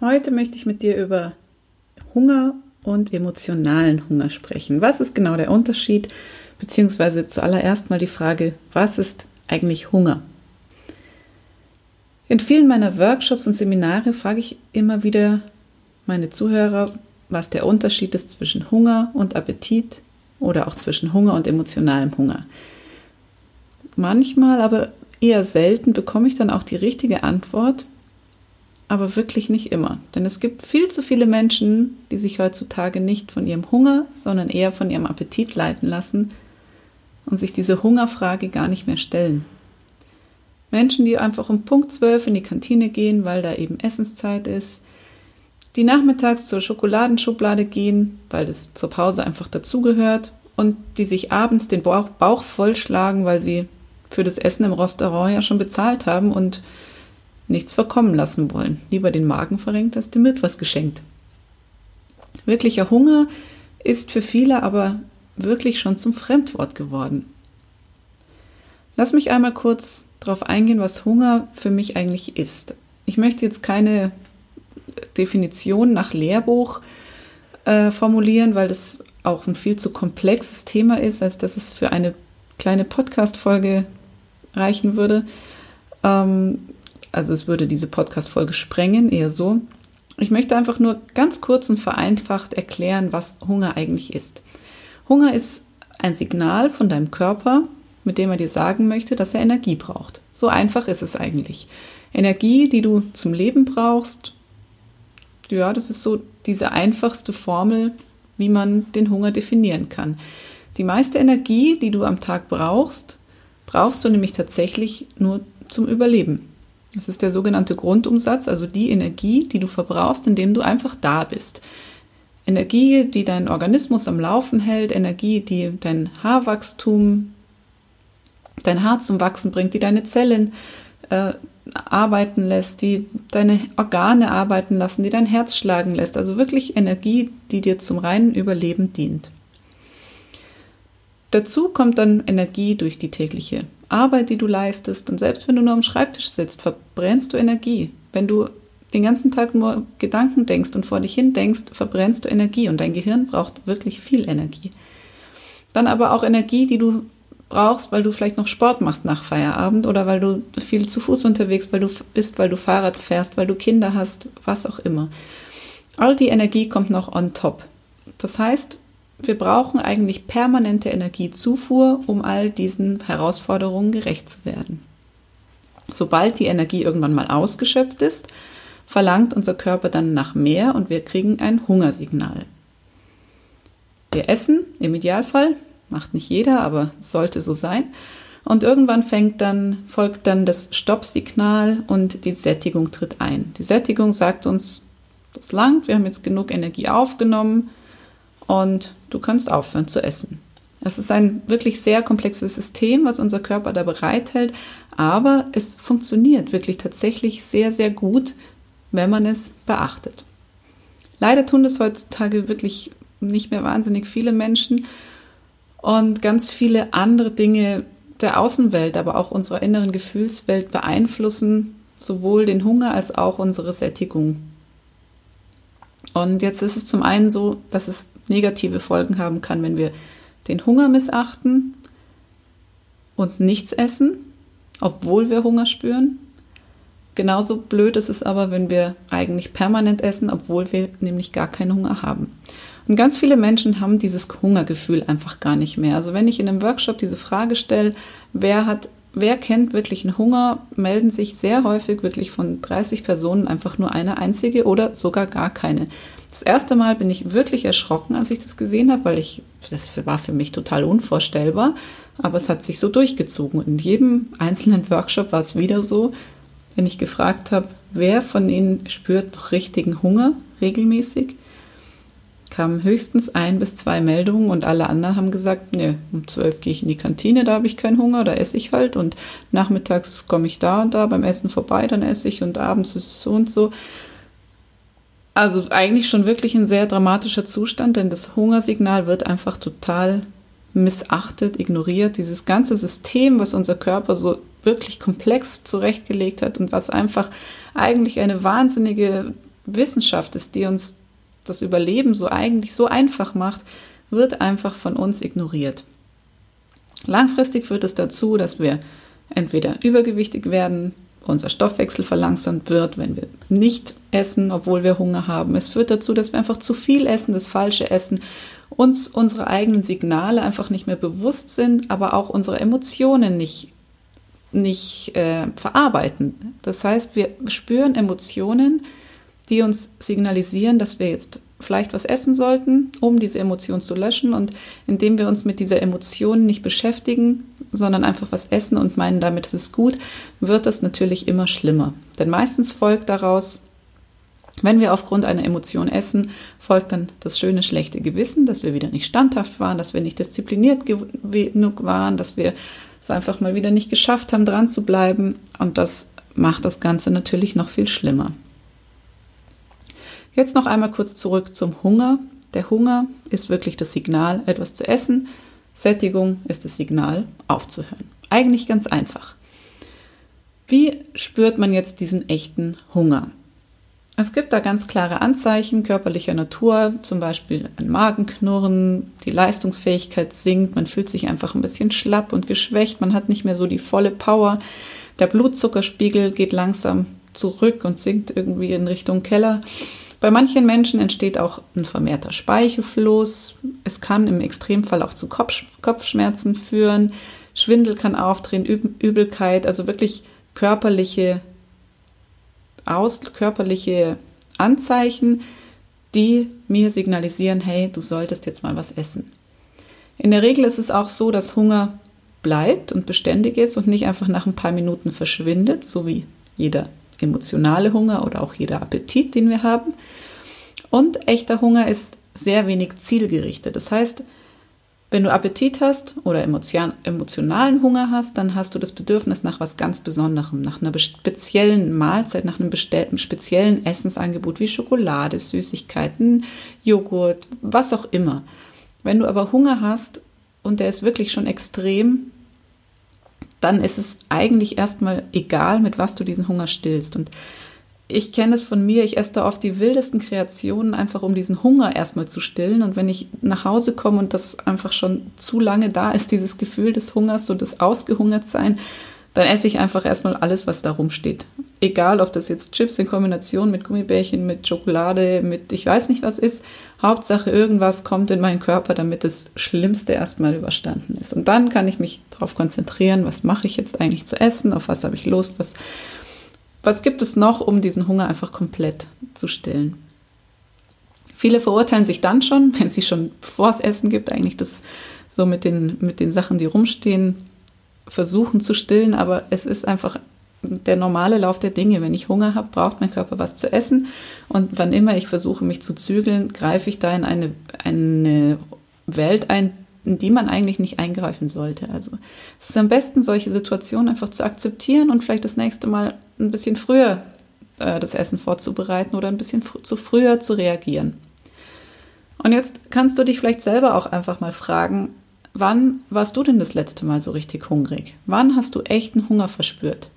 Heute möchte ich mit dir über Hunger und emotionalen Hunger sprechen. Was ist genau der Unterschied? Beziehungsweise zuallererst mal die Frage, was ist eigentlich Hunger? In vielen meiner Workshops und Seminare frage ich immer wieder meine Zuhörer, was der Unterschied ist zwischen Hunger und Appetit oder auch zwischen Hunger und emotionalem Hunger. Manchmal, aber eher selten, bekomme ich dann auch die richtige Antwort, aber wirklich nicht immer. Denn es gibt viel zu viele Menschen, die sich heutzutage nicht von ihrem Hunger, sondern eher von ihrem Appetit leiten lassen und sich diese Hungerfrage gar nicht mehr stellen. Menschen, die einfach um Punkt 12 in die Kantine gehen, weil da eben Essenszeit ist, die nachmittags zur Schokoladenschublade gehen, weil das zur Pause einfach dazugehört und die sich abends den Bauch, Bauch vollschlagen, weil sie für das Essen im Restaurant ja schon bezahlt haben und nichts verkommen lassen wollen. Lieber den Magen verrenkt als dem etwas geschenkt. Wirklicher Hunger ist für viele aber wirklich schon zum Fremdwort geworden. Lass mich einmal kurz darauf eingehen, was Hunger für mich eigentlich ist. Ich möchte jetzt keine Definition nach Lehrbuch äh, formulieren, weil das auch ein viel zu komplexes Thema ist, als dass es für eine kleine Podcast-Folge reichen würde. Ähm, also es würde diese Podcast-Folge sprengen, eher so. Ich möchte einfach nur ganz kurz und vereinfacht erklären, was Hunger eigentlich ist. Hunger ist ein Signal von deinem Körper, mit dem er dir sagen möchte, dass er Energie braucht. So einfach ist es eigentlich. Energie, die du zum Leben brauchst, ja, das ist so diese einfachste Formel, wie man den Hunger definieren kann. Die meiste Energie, die du am Tag brauchst, brauchst du nämlich tatsächlich nur zum Überleben. Das ist der sogenannte Grundumsatz, also die Energie, die du verbrauchst, indem du einfach da bist. Energie, die deinen Organismus am Laufen hält, Energie, die dein Haarwachstum, dein Haar zum Wachsen bringt, die deine Zellen äh, arbeiten lässt, die deine Organe arbeiten lassen, die dein Herz schlagen lässt. Also wirklich Energie, die dir zum reinen Überleben dient. Dazu kommt dann Energie durch die tägliche Arbeit, die du leistest. Und selbst wenn du nur am Schreibtisch sitzt, verbrennst du Energie. Wenn du den ganzen Tag nur Gedanken denkst und vor dich hin denkst, verbrennst du Energie. Und dein Gehirn braucht wirklich viel Energie. Dann aber auch Energie, die du brauchst, weil du vielleicht noch Sport machst nach Feierabend oder weil du viel zu Fuß unterwegs weil du bist, weil du Fahrrad fährst, weil du Kinder hast, was auch immer. All die Energie kommt noch on top. Das heißt, wir brauchen eigentlich permanente Energiezufuhr, um all diesen Herausforderungen gerecht zu werden. Sobald die Energie irgendwann mal ausgeschöpft ist, verlangt unser Körper dann nach mehr und wir kriegen ein Hungersignal. Wir essen, im Idealfall, macht nicht jeder, aber sollte so sein. Und irgendwann fängt dann, folgt dann das Stoppsignal und die Sättigung tritt ein. Die Sättigung sagt uns, das langt, wir haben jetzt genug Energie aufgenommen, und du kannst aufhören zu essen. Es ist ein wirklich sehr komplexes System, was unser Körper da bereithält, aber es funktioniert wirklich tatsächlich sehr, sehr gut, wenn man es beachtet. Leider tun das heutzutage wirklich nicht mehr wahnsinnig viele Menschen und ganz viele andere Dinge der Außenwelt, aber auch unserer inneren Gefühlswelt beeinflussen sowohl den Hunger als auch unsere Sättigung. Und jetzt ist es zum einen so, dass es negative Folgen haben kann, wenn wir den Hunger missachten und nichts essen, obwohl wir Hunger spüren. Genauso blöd ist es aber, wenn wir eigentlich permanent essen, obwohl wir nämlich gar keinen Hunger haben. Und ganz viele Menschen haben dieses Hungergefühl einfach gar nicht mehr. Also wenn ich in einem Workshop diese Frage stelle, wer hat wer kennt wirklich einen Hunger, melden sich sehr häufig wirklich von 30 Personen einfach nur eine einzige oder sogar gar keine. Das erste Mal bin ich wirklich erschrocken, als ich das gesehen habe, weil ich, das war für mich total unvorstellbar, aber es hat sich so durchgezogen. In jedem einzelnen Workshop war es wieder so, wenn ich gefragt habe, wer von Ihnen spürt noch richtigen Hunger regelmäßig, kamen höchstens ein bis zwei Meldungen und alle anderen haben gesagt, ne, um zwölf gehe ich in die Kantine, da habe ich keinen Hunger, da esse ich halt und nachmittags komme ich da und da beim Essen vorbei, dann esse ich und abends ist es so und so. Also eigentlich schon wirklich ein sehr dramatischer Zustand, denn das Hungersignal wird einfach total missachtet, ignoriert. Dieses ganze System, was unser Körper so wirklich komplex zurechtgelegt hat und was einfach eigentlich eine wahnsinnige Wissenschaft ist, die uns das Überleben so eigentlich so einfach macht, wird einfach von uns ignoriert. Langfristig führt es dazu, dass wir entweder übergewichtig werden, unser Stoffwechsel verlangsamt wird, wenn wir nicht essen, obwohl wir Hunger haben. Es führt dazu, dass wir einfach zu viel essen, das falsche Essen, uns unsere eigenen Signale einfach nicht mehr bewusst sind, aber auch unsere Emotionen nicht, nicht äh, verarbeiten. Das heißt, wir spüren Emotionen, die uns signalisieren, dass wir jetzt vielleicht was essen sollten, um diese Emotion zu löschen. Und indem wir uns mit dieser Emotion nicht beschäftigen, sondern einfach was essen und meinen, damit ist es gut, wird das natürlich immer schlimmer. Denn meistens folgt daraus, wenn wir aufgrund einer Emotion essen, folgt dann das schöne schlechte Gewissen, dass wir wieder nicht standhaft waren, dass wir nicht diszipliniert genug waren, dass wir es einfach mal wieder nicht geschafft haben, dran zu bleiben. Und das macht das Ganze natürlich noch viel schlimmer. Jetzt noch einmal kurz zurück zum Hunger. Der Hunger ist wirklich das Signal, etwas zu essen. Sättigung ist das Signal, aufzuhören. Eigentlich ganz einfach. Wie spürt man jetzt diesen echten Hunger? Es gibt da ganz klare Anzeichen körperlicher Natur, zum Beispiel ein Magenknurren, die Leistungsfähigkeit sinkt, man fühlt sich einfach ein bisschen schlapp und geschwächt, man hat nicht mehr so die volle Power, der Blutzuckerspiegel geht langsam zurück und sinkt irgendwie in Richtung Keller. Bei manchen Menschen entsteht auch ein vermehrter Speichelfluss. Es kann im Extremfall auch zu Kopf Kopfschmerzen führen. Schwindel kann auftreten, Übelkeit, also wirklich körperliche, aus, körperliche Anzeichen, die mir signalisieren, hey, du solltest jetzt mal was essen. In der Regel ist es auch so, dass Hunger bleibt und beständig ist und nicht einfach nach ein paar Minuten verschwindet, so wie jeder emotionale Hunger oder auch jeder Appetit, den wir haben. Und echter Hunger ist sehr wenig zielgerichtet. Das heißt, wenn du Appetit hast oder emotionalen Hunger hast, dann hast du das Bedürfnis nach was ganz Besonderem, nach einer speziellen Mahlzeit, nach einem speziellen Essensangebot wie Schokolade, Süßigkeiten, Joghurt, was auch immer. Wenn du aber Hunger hast und der ist wirklich schon extrem, dann ist es eigentlich erstmal egal, mit was du diesen Hunger stillst. Und ich kenne es von mir, ich esse da oft die wildesten Kreationen, einfach um diesen Hunger erstmal zu stillen. Und wenn ich nach Hause komme und das einfach schon zu lange da ist, dieses Gefühl des Hungers und des Ausgehungertsein, dann esse ich einfach erstmal alles, was da rumsteht. Egal, ob das jetzt Chips in Kombination mit Gummibärchen, mit Schokolade, mit ich weiß nicht was ist. Hauptsache, irgendwas kommt in meinen Körper, damit das Schlimmste erstmal überstanden ist. Und dann kann ich mich darauf konzentrieren, was mache ich jetzt eigentlich zu essen, auf was habe ich Lust, was, was gibt es noch, um diesen Hunger einfach komplett zu stillen. Viele verurteilen sich dann schon, wenn sie schon bevor es Essen gibt, eigentlich das so mit den, mit den Sachen, die rumstehen, versuchen zu stillen, aber es ist einfach der normale Lauf der Dinge. Wenn ich Hunger habe, braucht mein Körper was zu essen. Und wann immer ich versuche, mich zu zügeln, greife ich da in eine, eine Welt ein, in die man eigentlich nicht eingreifen sollte. Also es ist am besten, solche Situationen einfach zu akzeptieren und vielleicht das nächste Mal ein bisschen früher äh, das Essen vorzubereiten oder ein bisschen fr zu früher zu reagieren. Und jetzt kannst du dich vielleicht selber auch einfach mal fragen, Wann warst du denn das letzte Mal so richtig hungrig? Wann hast du echten Hunger verspürt?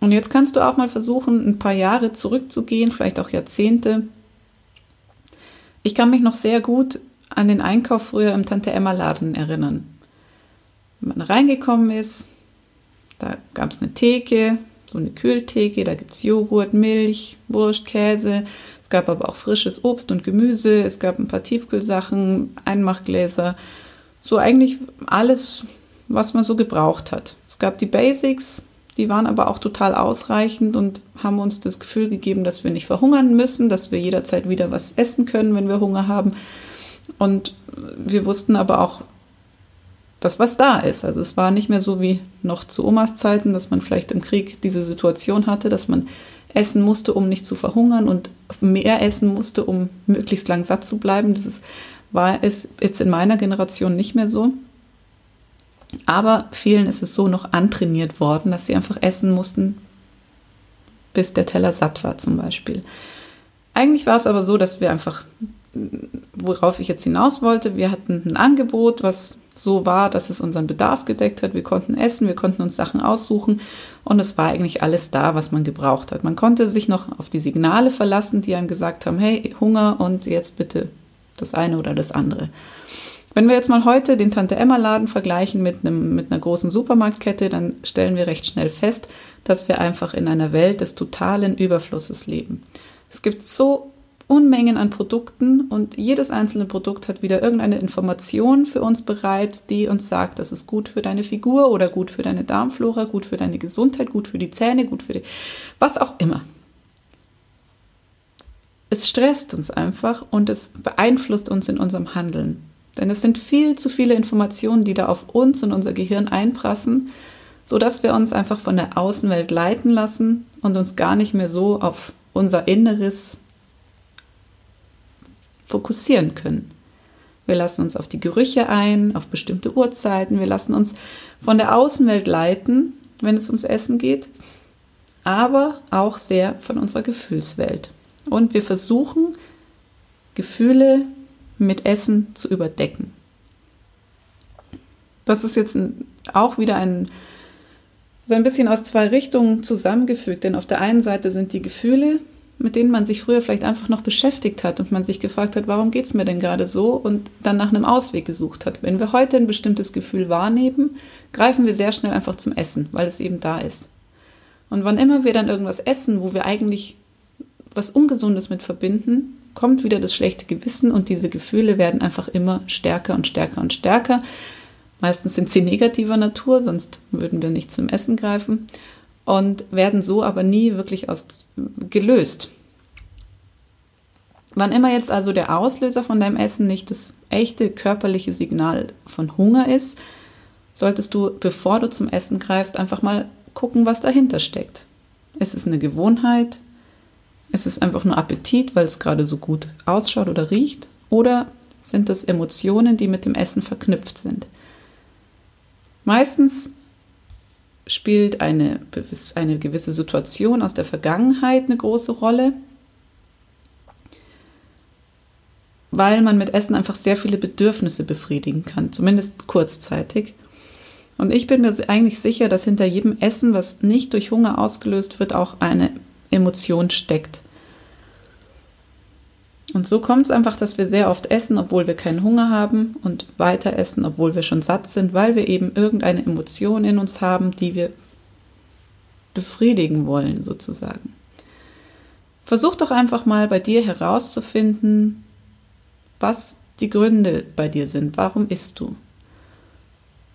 Und jetzt kannst du auch mal versuchen, ein paar Jahre zurückzugehen, vielleicht auch Jahrzehnte. Ich kann mich noch sehr gut an den Einkauf früher im Tante Emma Laden erinnern. Wenn man reingekommen ist, da gab es eine Theke, so eine Kühltheke, da gibt es Joghurt, Milch, Wurst, Käse, es gab aber auch frisches Obst und Gemüse, es gab ein paar Tiefkühlsachen, Einmachgläser, so eigentlich alles, was man so gebraucht hat. Es gab die Basics, die waren aber auch total ausreichend und haben uns das Gefühl gegeben, dass wir nicht verhungern müssen, dass wir jederzeit wieder was essen können, wenn wir Hunger haben. Und wir wussten aber auch, dass was da ist. Also es war nicht mehr so wie noch zu Omas Zeiten, dass man vielleicht im Krieg diese Situation hatte, dass man essen musste, um nicht zu verhungern und mehr essen musste, um möglichst lang satt zu bleiben. Das ist, war es jetzt in meiner Generation nicht mehr so. Aber vielen ist es so noch antrainiert worden, dass sie einfach essen mussten, bis der Teller satt war zum Beispiel. Eigentlich war es aber so, dass wir einfach, worauf ich jetzt hinaus wollte, wir hatten ein Angebot, was so war, dass es unseren Bedarf gedeckt hat. Wir konnten essen, wir konnten uns Sachen aussuchen und es war eigentlich alles da, was man gebraucht hat. Man konnte sich noch auf die Signale verlassen, die einem gesagt haben, hey, Hunger und jetzt bitte das eine oder das andere. Wenn wir jetzt mal heute den Tante-Emma-Laden vergleichen mit, einem, mit einer großen Supermarktkette, dann stellen wir recht schnell fest, dass wir einfach in einer Welt des totalen Überflusses leben. Es gibt so Unmengen an Produkten und jedes einzelne Produkt hat wieder irgendeine Information für uns bereit, die uns sagt, das ist gut für deine Figur oder gut für deine Darmflora, gut für deine Gesundheit, gut für die Zähne, gut für die, was auch immer. Es stresst uns einfach und es beeinflusst uns in unserem Handeln. Denn es sind viel zu viele Informationen, die da auf uns und unser Gehirn einprassen, sodass wir uns einfach von der Außenwelt leiten lassen und uns gar nicht mehr so auf unser Inneres fokussieren können. Wir lassen uns auf die Gerüche ein, auf bestimmte Uhrzeiten, wir lassen uns von der Außenwelt leiten, wenn es ums Essen geht, aber auch sehr von unserer Gefühlswelt. Und wir versuchen, Gefühle mit Essen zu überdecken. Das ist jetzt auch wieder ein, so ein bisschen aus zwei Richtungen zusammengefügt, denn auf der einen Seite sind die Gefühle, mit denen man sich früher vielleicht einfach noch beschäftigt hat und man sich gefragt hat, warum geht es mir denn gerade so und dann nach einem Ausweg gesucht hat. Wenn wir heute ein bestimmtes Gefühl wahrnehmen, greifen wir sehr schnell einfach zum Essen, weil es eben da ist. Und wann immer wir dann irgendwas essen, wo wir eigentlich was Ungesundes mit verbinden, kommt wieder das schlechte Gewissen und diese Gefühle werden einfach immer stärker und stärker und stärker. Meistens sind sie negativer Natur, sonst würden wir nicht zum Essen greifen und werden so aber nie wirklich aus, gelöst. Wann immer jetzt also der Auslöser von deinem Essen nicht das echte körperliche Signal von Hunger ist, solltest du, bevor du zum Essen greifst, einfach mal gucken, was dahinter steckt. Ist es eine Gewohnheit? Ist es einfach nur Appetit, weil es gerade so gut ausschaut oder riecht? Oder sind es Emotionen, die mit dem Essen verknüpft sind? Meistens spielt eine, eine gewisse Situation aus der Vergangenheit eine große Rolle, weil man mit Essen einfach sehr viele Bedürfnisse befriedigen kann, zumindest kurzzeitig. Und ich bin mir eigentlich sicher, dass hinter jedem Essen, was nicht durch Hunger ausgelöst wird, auch eine Emotion steckt. Und so kommt es einfach, dass wir sehr oft essen, obwohl wir keinen Hunger haben und weiter essen, obwohl wir schon satt sind, weil wir eben irgendeine Emotion in uns haben, die wir befriedigen wollen, sozusagen. Versuch doch einfach mal bei dir herauszufinden, was die Gründe bei dir sind. Warum isst du?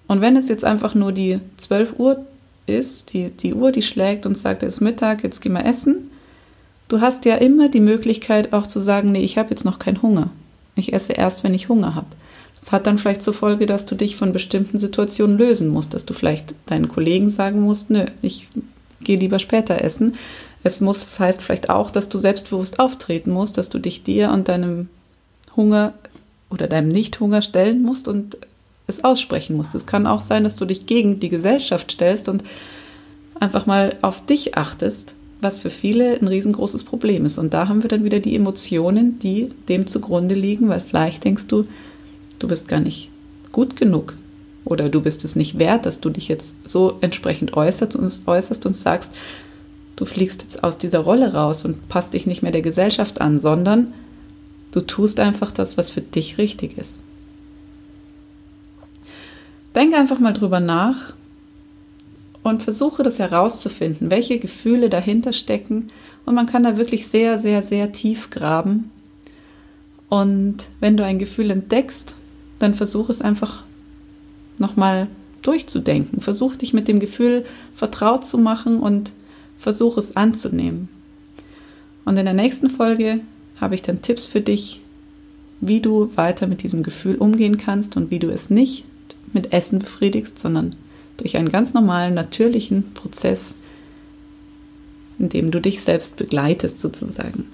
Und wenn es jetzt einfach nur die 12 Uhr ist, die, die Uhr, die schlägt und sagt, es ist Mittag, jetzt gehen wir essen, Du hast ja immer die Möglichkeit auch zu sagen, nee, ich habe jetzt noch keinen Hunger. Ich esse erst, wenn ich Hunger habe. Das hat dann vielleicht zur Folge, dass du dich von bestimmten Situationen lösen musst, dass du vielleicht deinen Kollegen sagen musst, nö, ich gehe lieber später essen. Es muss heißt vielleicht auch, dass du selbstbewusst auftreten musst, dass du dich dir und deinem Hunger oder deinem Nichthunger stellen musst und es aussprechen musst. Es kann auch sein, dass du dich gegen die Gesellschaft stellst und einfach mal auf dich achtest was für viele ein riesengroßes Problem ist. Und da haben wir dann wieder die Emotionen, die dem zugrunde liegen, weil vielleicht denkst du, du bist gar nicht gut genug oder du bist es nicht wert, dass du dich jetzt so entsprechend äußerst und, äußerst und sagst, du fliegst jetzt aus dieser Rolle raus und passt dich nicht mehr der Gesellschaft an, sondern du tust einfach das, was für dich richtig ist. Denk einfach mal drüber nach, und versuche das herauszufinden, welche Gefühle dahinter stecken. Und man kann da wirklich sehr, sehr, sehr tief graben. Und wenn du ein Gefühl entdeckst, dann versuche es einfach nochmal durchzudenken. Versuch dich mit dem Gefühl vertraut zu machen und versuch es anzunehmen. Und in der nächsten Folge habe ich dann Tipps für dich, wie du weiter mit diesem Gefühl umgehen kannst und wie du es nicht mit Essen befriedigst, sondern durch einen ganz normalen, natürlichen Prozess, in dem du dich selbst begleitest sozusagen.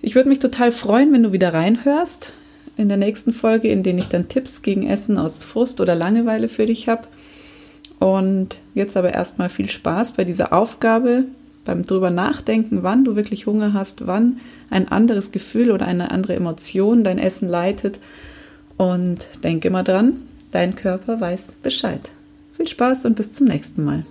Ich würde mich total freuen, wenn du wieder reinhörst in der nächsten Folge, in denen ich dann Tipps gegen Essen aus Frust oder Langeweile für dich habe. Und jetzt aber erstmal viel Spaß bei dieser Aufgabe, beim drüber nachdenken, wann du wirklich Hunger hast, wann ein anderes Gefühl oder eine andere Emotion dein Essen leitet. Und denk immer dran, dein Körper weiß Bescheid. Viel Spaß und bis zum nächsten Mal.